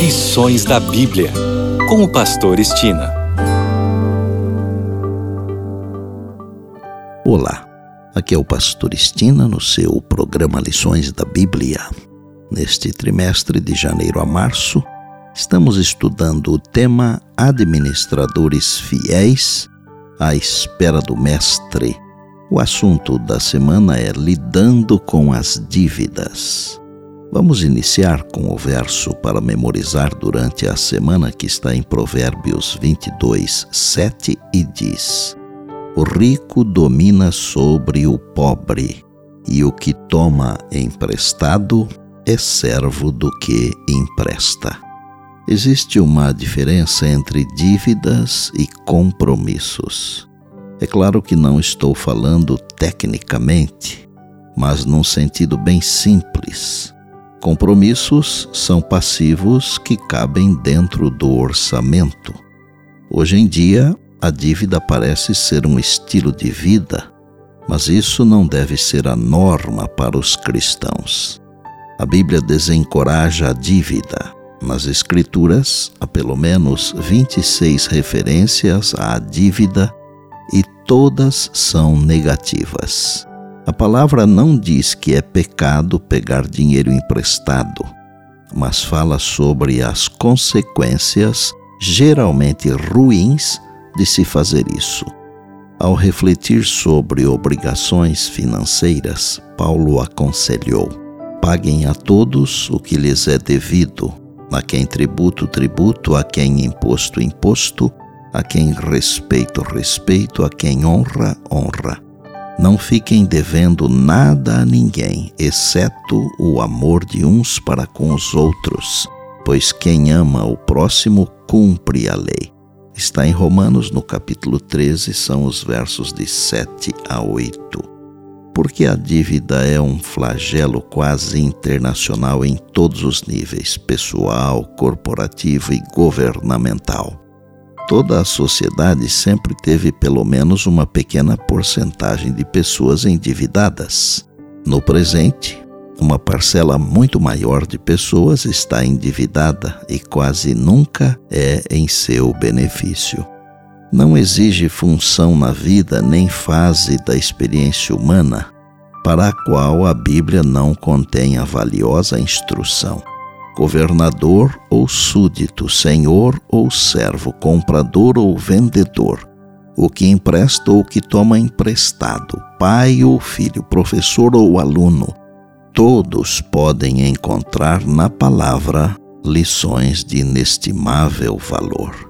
Lições da Bíblia, com o Pastor Estina. Olá, aqui é o Pastor Estina no seu programa Lições da Bíblia. Neste trimestre de janeiro a março, estamos estudando o tema Administradores Fiéis à espera do Mestre. O assunto da semana é Lidando com as Dívidas. Vamos iniciar com o verso para memorizar durante a semana que está em Provérbios 22, 7 e diz: O rico domina sobre o pobre, e o que toma emprestado é servo do que empresta. Existe uma diferença entre dívidas e compromissos. É claro que não estou falando tecnicamente, mas num sentido bem simples. Compromissos são passivos que cabem dentro do orçamento. Hoje em dia, a dívida parece ser um estilo de vida, mas isso não deve ser a norma para os cristãos. A Bíblia desencoraja a dívida. Nas Escrituras, há pelo menos 26 referências à dívida e todas são negativas. A palavra não diz que é pecado pegar dinheiro emprestado, mas fala sobre as consequências, geralmente ruins, de se fazer isso. Ao refletir sobre obrigações financeiras, Paulo aconselhou: paguem a todos o que lhes é devido, a quem tributo, tributo, a quem imposto, imposto, a quem respeito, respeito, a quem honra, honra não fiquem devendo nada a ninguém, exceto o amor de uns para com os outros, pois quem ama o próximo cumpre a lei. Está em Romanos, no capítulo 13, são os versos de 7 a 8. Porque a dívida é um flagelo quase internacional em todos os níveis pessoal, corporativo e governamental toda a sociedade sempre teve pelo menos uma pequena porcentagem de pessoas endividadas. No presente, uma parcela muito maior de pessoas está endividada e quase nunca é em seu benefício. Não exige função na vida nem fase da experiência humana para a qual a Bíblia não contém a valiosa instrução governador ou súdito, senhor ou servo, comprador ou vendedor, o que empresta ou que toma emprestado, pai ou filho, professor ou aluno, todos podem encontrar na palavra lições de inestimável valor.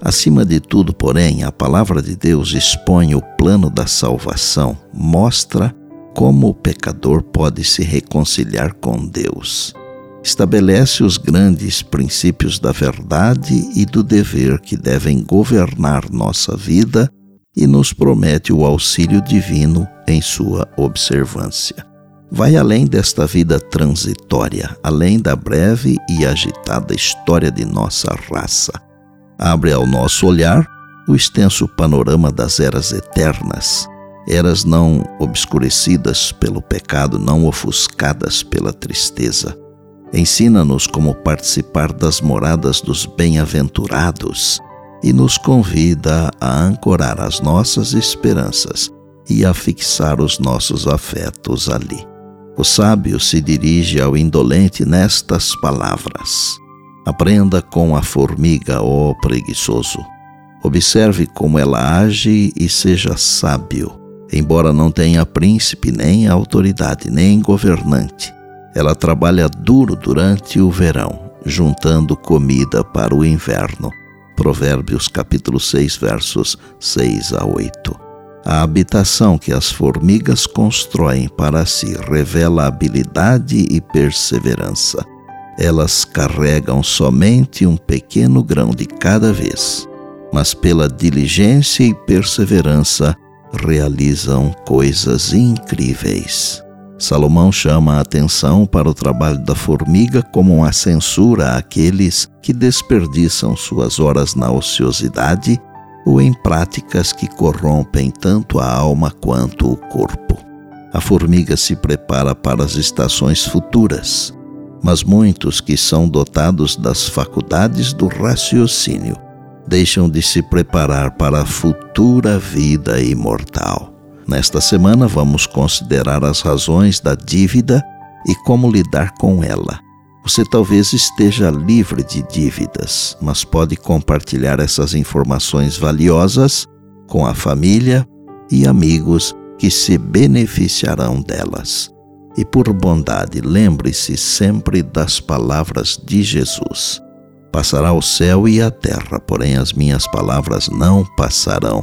Acima de tudo, porém, a palavra de Deus expõe o plano da salvação, mostra como o pecador pode se reconciliar com Deus estabelece os grandes princípios da verdade e do dever que devem governar nossa vida e nos promete o auxílio divino em sua observância. Vai além desta vida transitória, além da breve e agitada história de nossa raça. Abre ao nosso olhar o extenso panorama das eras eternas, eras não obscurecidas pelo pecado, não ofuscadas pela tristeza Ensina-nos como participar das moradas dos bem-aventurados e nos convida a ancorar as nossas esperanças e a fixar os nossos afetos ali. O sábio se dirige ao indolente nestas palavras: Aprenda com a formiga, ó preguiçoso. Observe como ela age e seja sábio, embora não tenha príncipe, nem autoridade, nem governante ela trabalha duro durante o verão, juntando comida para o inverno. Provérbios capítulo 6, versos 6 a 8. A habitação que as formigas constroem para si revela habilidade e perseverança. Elas carregam somente um pequeno grão de cada vez, mas pela diligência e perseverança realizam coisas incríveis. Salomão chama a atenção para o trabalho da formiga como uma censura àqueles que desperdiçam suas horas na ociosidade ou em práticas que corrompem tanto a alma quanto o corpo. A formiga se prepara para as estações futuras. Mas muitos que são dotados das faculdades do raciocínio deixam de se preparar para a futura vida imortal. Nesta semana vamos considerar as razões da dívida e como lidar com ela. Você talvez esteja livre de dívidas, mas pode compartilhar essas informações valiosas com a família e amigos que se beneficiarão delas. E por bondade, lembre-se sempre das palavras de Jesus. Passará o céu e a terra, porém as minhas palavras não passarão.